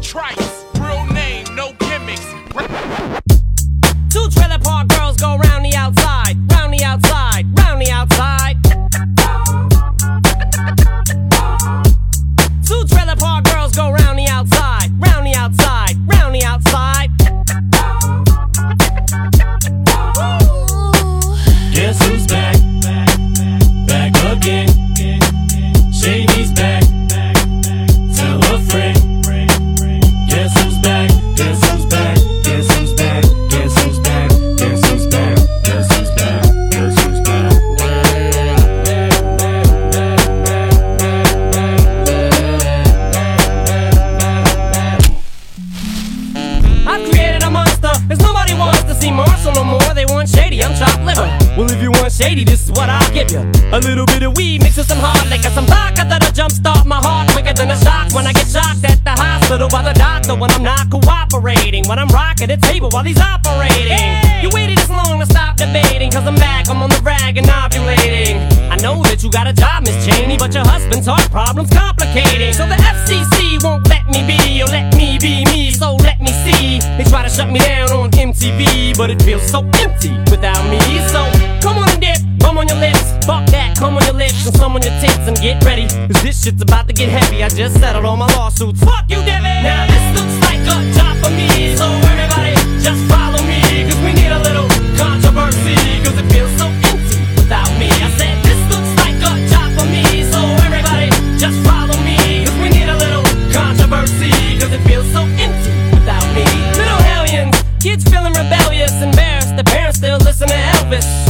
trice. Real name, no gimmicks. Two trailer park girls go round the outside, by the when I'm not cooperating. When I'm rocking the table while he's operating. You waited this long to stop debating, cause I'm back, I'm on the rag and ovulating. I know that you got a job, Miss Cheney, but your husband's heart problem's complicating. So the FCC won't let me be, or let me be me, so let me see. They try to shut me down on MTV, but it feels so empty without me. So come on and dip, bum on your lips, fuck that, come on your lips and some on your tits and get ready. Cause this shit's about to get heavy. I just settled all my lawsuits. Fuck you, Devin! Now this looks like a job for me, so everybody just follow me. Cause we need a little controversy, cause it feels so empty without me. I said this looks like a job for me, so everybody just follow me. Cause we need a little controversy, cause it feels so empty without me. Little hellions, kids feeling rebellious, embarrassed. The parents still listen to Elvis.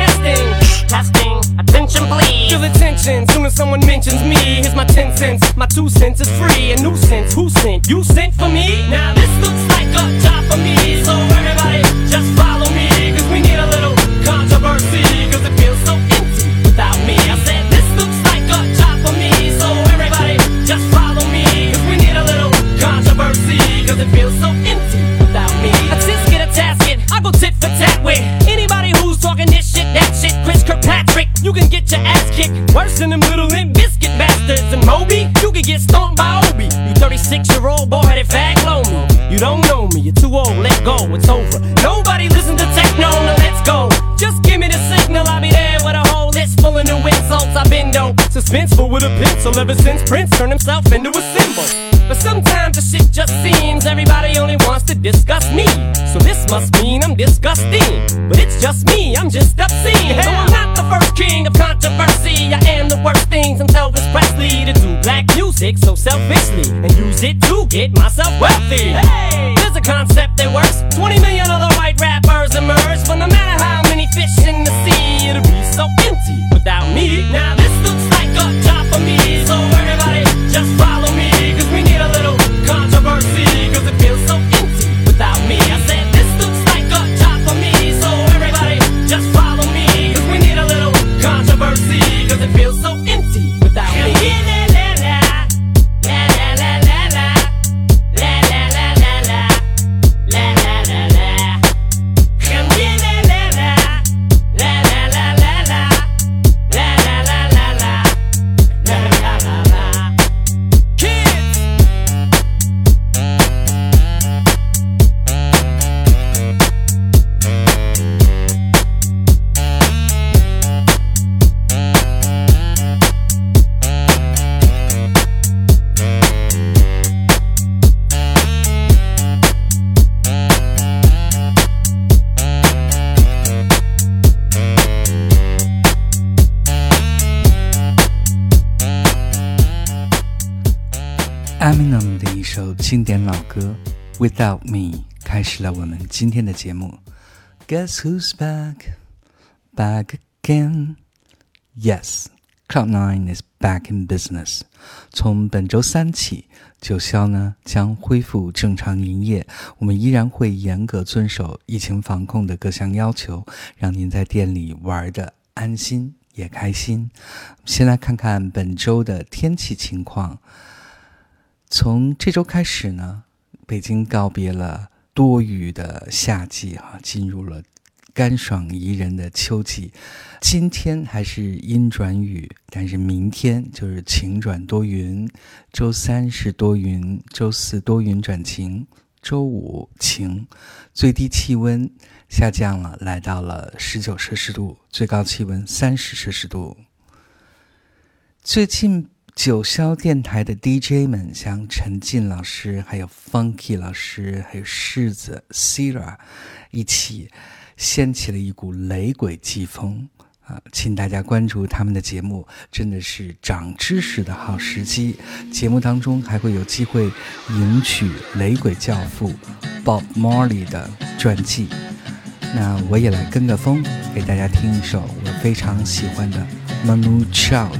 as someone mentions me. Here's my 10 cents, my 2 cents is free. A nuisance, who sent? You sent for me? Now suspenseful with a pencil ever since Prince turned himself into a symbol. But sometimes the shit just seems everybody only wants to discuss me. So this must mean I'm disgusting. But it's just me, I'm just obscene. No, I'm not the first king of controversy. I am the worst thing since Elvis Presley to do black music so selfishly and use it to get myself wealthy. Hey, there's a concept that works. 20 million other white rappers emerge, but no matter how many fish in the sea, it'll be so empty without me. Now this just follow Without Me》开始了我们今天的节目。Guess who's back? Back again? Yes, Cloud Nine is back in business。从本周三起，九霄呢将恢复正常营业。我们依然会严格遵守疫情防控的各项要求，让您在店里玩的安心也开心。先来看看本周的天气情况。从这周开始呢，北京告别了多雨的夏季，哈，进入了。干爽宜人的秋季，今天还是阴转雨，但是明天就是晴转多云。周三是多云，周四多云转晴，周五晴。最低气温下降了，来到了十九摄氏度，最高气温三十摄氏度。最近九霄电台的 DJ 们，像陈进老师、还有 Funky 老师、还有柿子 Sira 一起。掀起了一股雷鬼季风啊！请大家关注他们的节目，真的是长知识的好时机。节目当中还会有机会赢取雷鬼教父 Bob Marley 的传记。那我也来跟个风，给大家听一首我非常喜欢的 Manu Child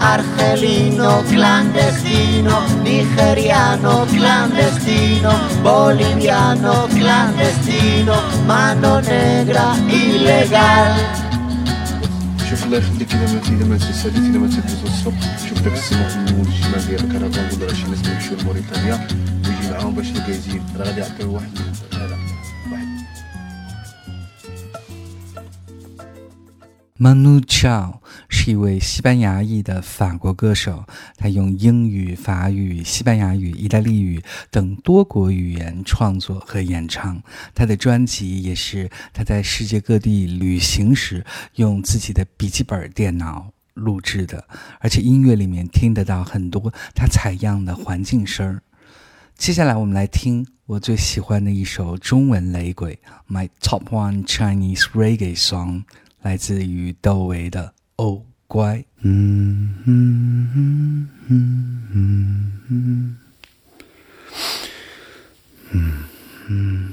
Argelino clandestino, nigeriano clandestino, boliviano clandestino, mano negra ilegal. شوف الله يخليك اذا ماتي اذا مات ساليت اذا مات دوز الصبح شوف داك السماء في النموذج الشمال ديال الكرفان قول راه شي ناس يمشيو لموريتانيا ويجي معاهم باش الكازين راه غادي يعطيو واحد هذا واحد Manu Chao 是一位西班牙裔的法国歌手，他用英语、法语、西班牙语、意大利语等多国语言创作和演唱。他的专辑也是他在世界各地旅行时用自己的笔记本电脑录制的，而且音乐里面听得到很多他采样的环境声儿。接下来我们来听我最喜欢的一首中文雷鬼，My Top One Chinese Reggae Song。来自于窦唯的《哦乖》。嗯嗯嗯嗯嗯嗯嗯嗯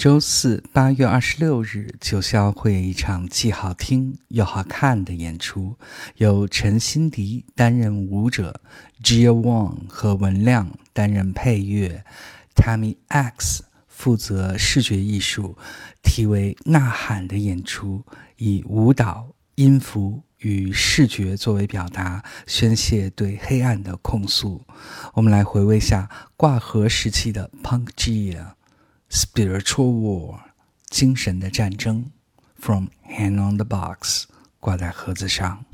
周四八月二十六日，九霄会有一场既好听又好看的演出，由陈心迪担任舞者，Gia Wang 和文亮担任配乐，Tammy X 负责视觉艺术，题为《呐喊》的演出，以舞蹈、音符。与视觉作为表达，宣泄对黑暗的控诉。我们来回味下挂盒时期的 Punk Gear。Spiritual War 精神的战争，From Hand on the Box 挂在盒子上。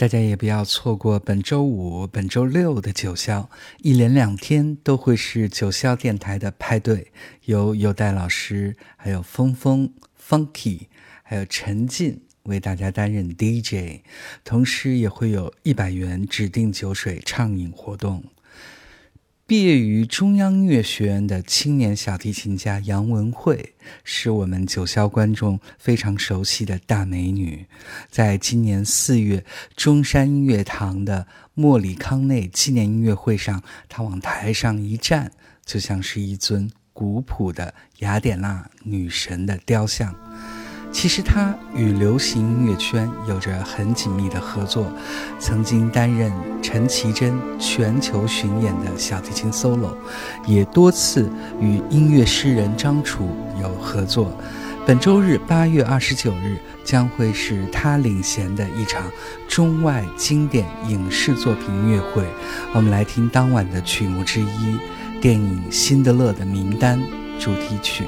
大家也不要错过本周五、本周六的九霄，一连两天都会是九霄电台的派对，由优待老师、还有峰峰、Funky，还有陈进为大家担任 DJ，同时也会有一百元指定酒水畅饮活动。毕业于中央音乐学院的青年小提琴家杨文慧，是我们九霄观众非常熟悉的大美女。在今年四月中山音乐堂的莫里康内纪念音乐会上，她往台上一站，就像是一尊古朴的雅典娜女神的雕像。其实他与流行音乐圈有着很紧密的合作，曾经担任陈绮贞全球巡演的小提琴 solo，也多次与音乐诗人张楚有合作。本周日八月二十九日将会是他领衔的一场中外经典影视作品音乐会，我们来听当晚的曲目之一——电影《辛德勒的名单》主题曲。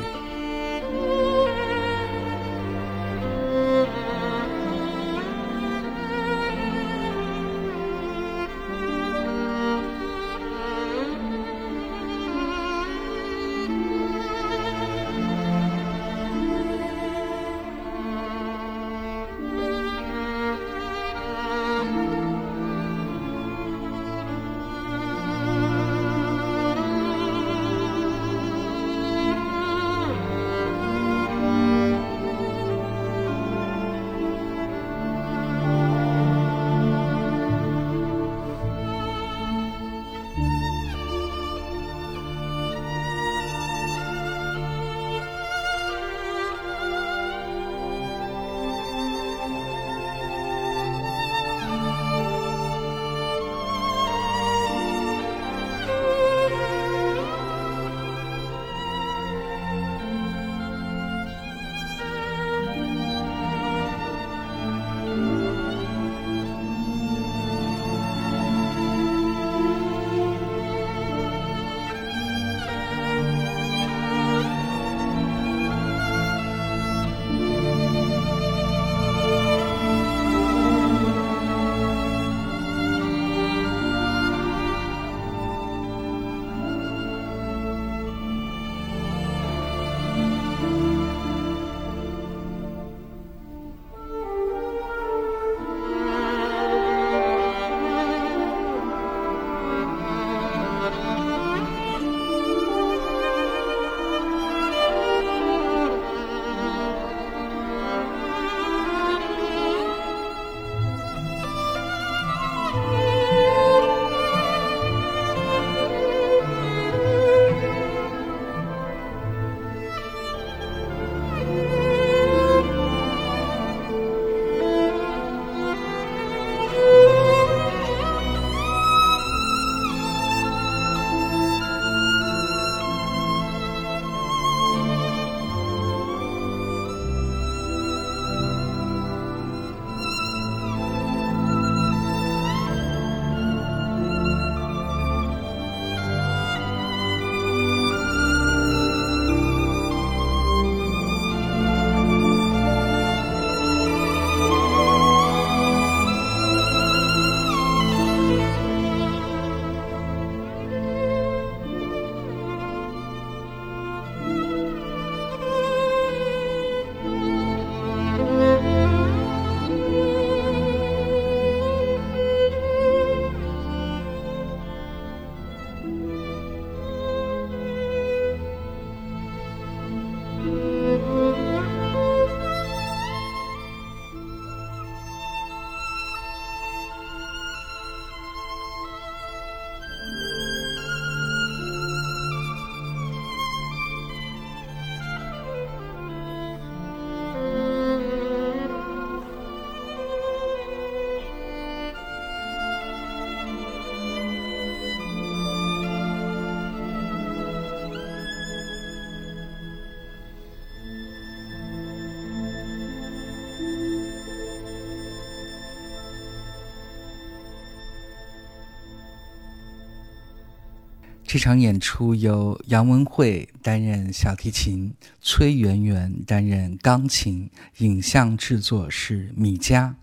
这场演出由杨文慧担任小提琴，崔媛媛担任钢琴，影像制作是米佳。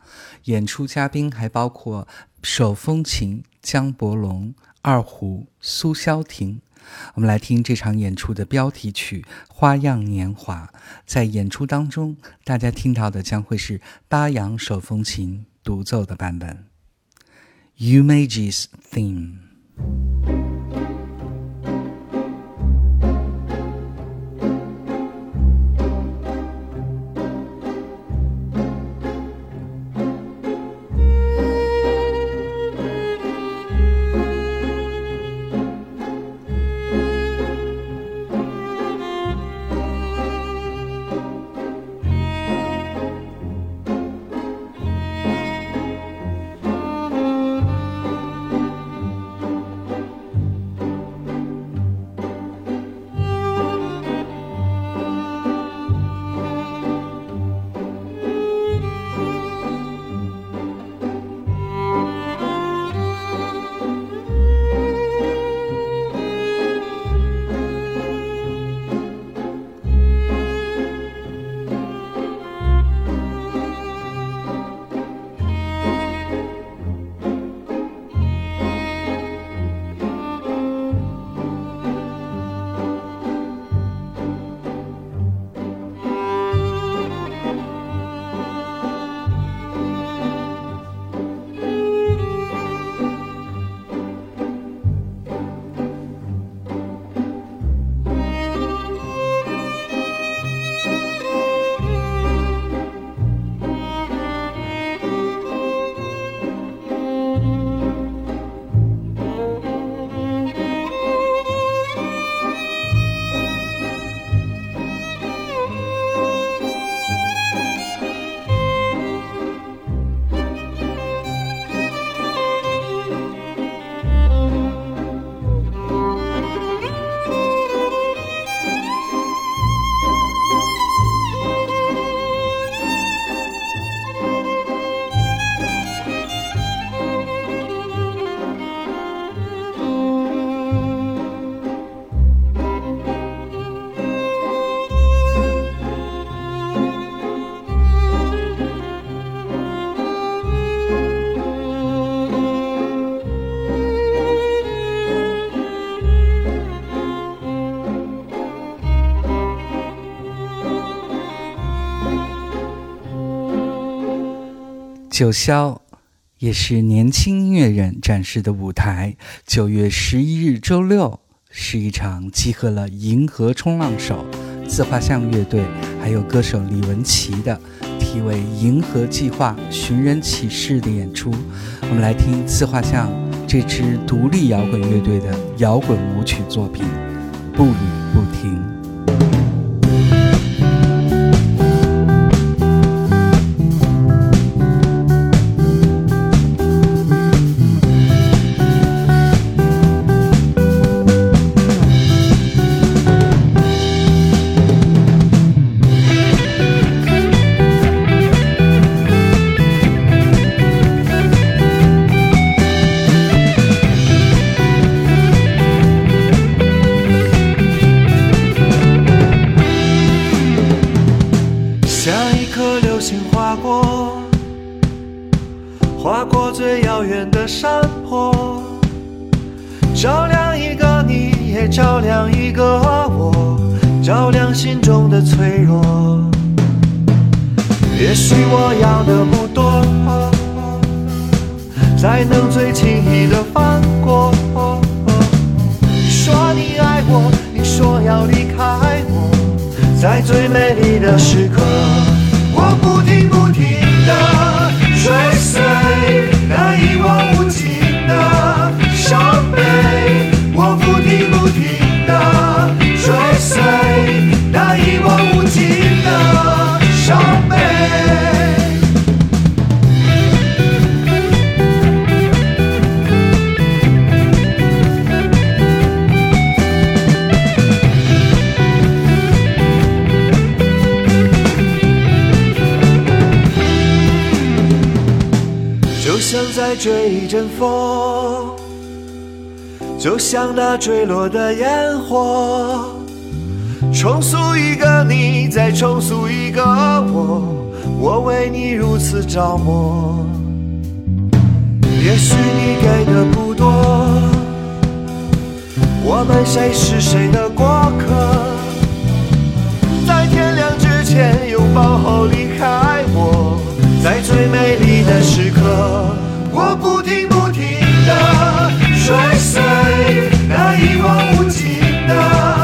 演出嘉宾还包括手风琴江伯龙、二胡苏潇婷。我们来听这场演出的标题曲《花样年华》。在演出当中，大家听到的将会是巴扬手风琴独奏的版本。Umage's Theme。九霄也是年轻音乐人展示的舞台。九月十一日周六是一场集合了银河冲浪手、自画像乐队还有歌手李文琪的题为《银河计划寻人启事》的演出。我们来听自画像这支独立摇滚乐队的摇滚舞曲作品《步履不停》。遥远的山坡，照亮一个你，也照亮一个我，照亮心中的脆弱。也许我要的不多，才能最轻易的放过。你说你爱我，你说要离开我。在最美丽的时刻，我不停不停的追随那一望无尽的伤悲，我不停不停的追随那一望无尽的伤悲。追一阵风，就像那坠落的烟火，重塑一个你，再重塑一个我，我为你如此着魔。也许你给的不多，我们谁是谁的过客，在天亮之前拥抱后离开我，在最美丽的时刻，我不停不停的追随那一望无际的。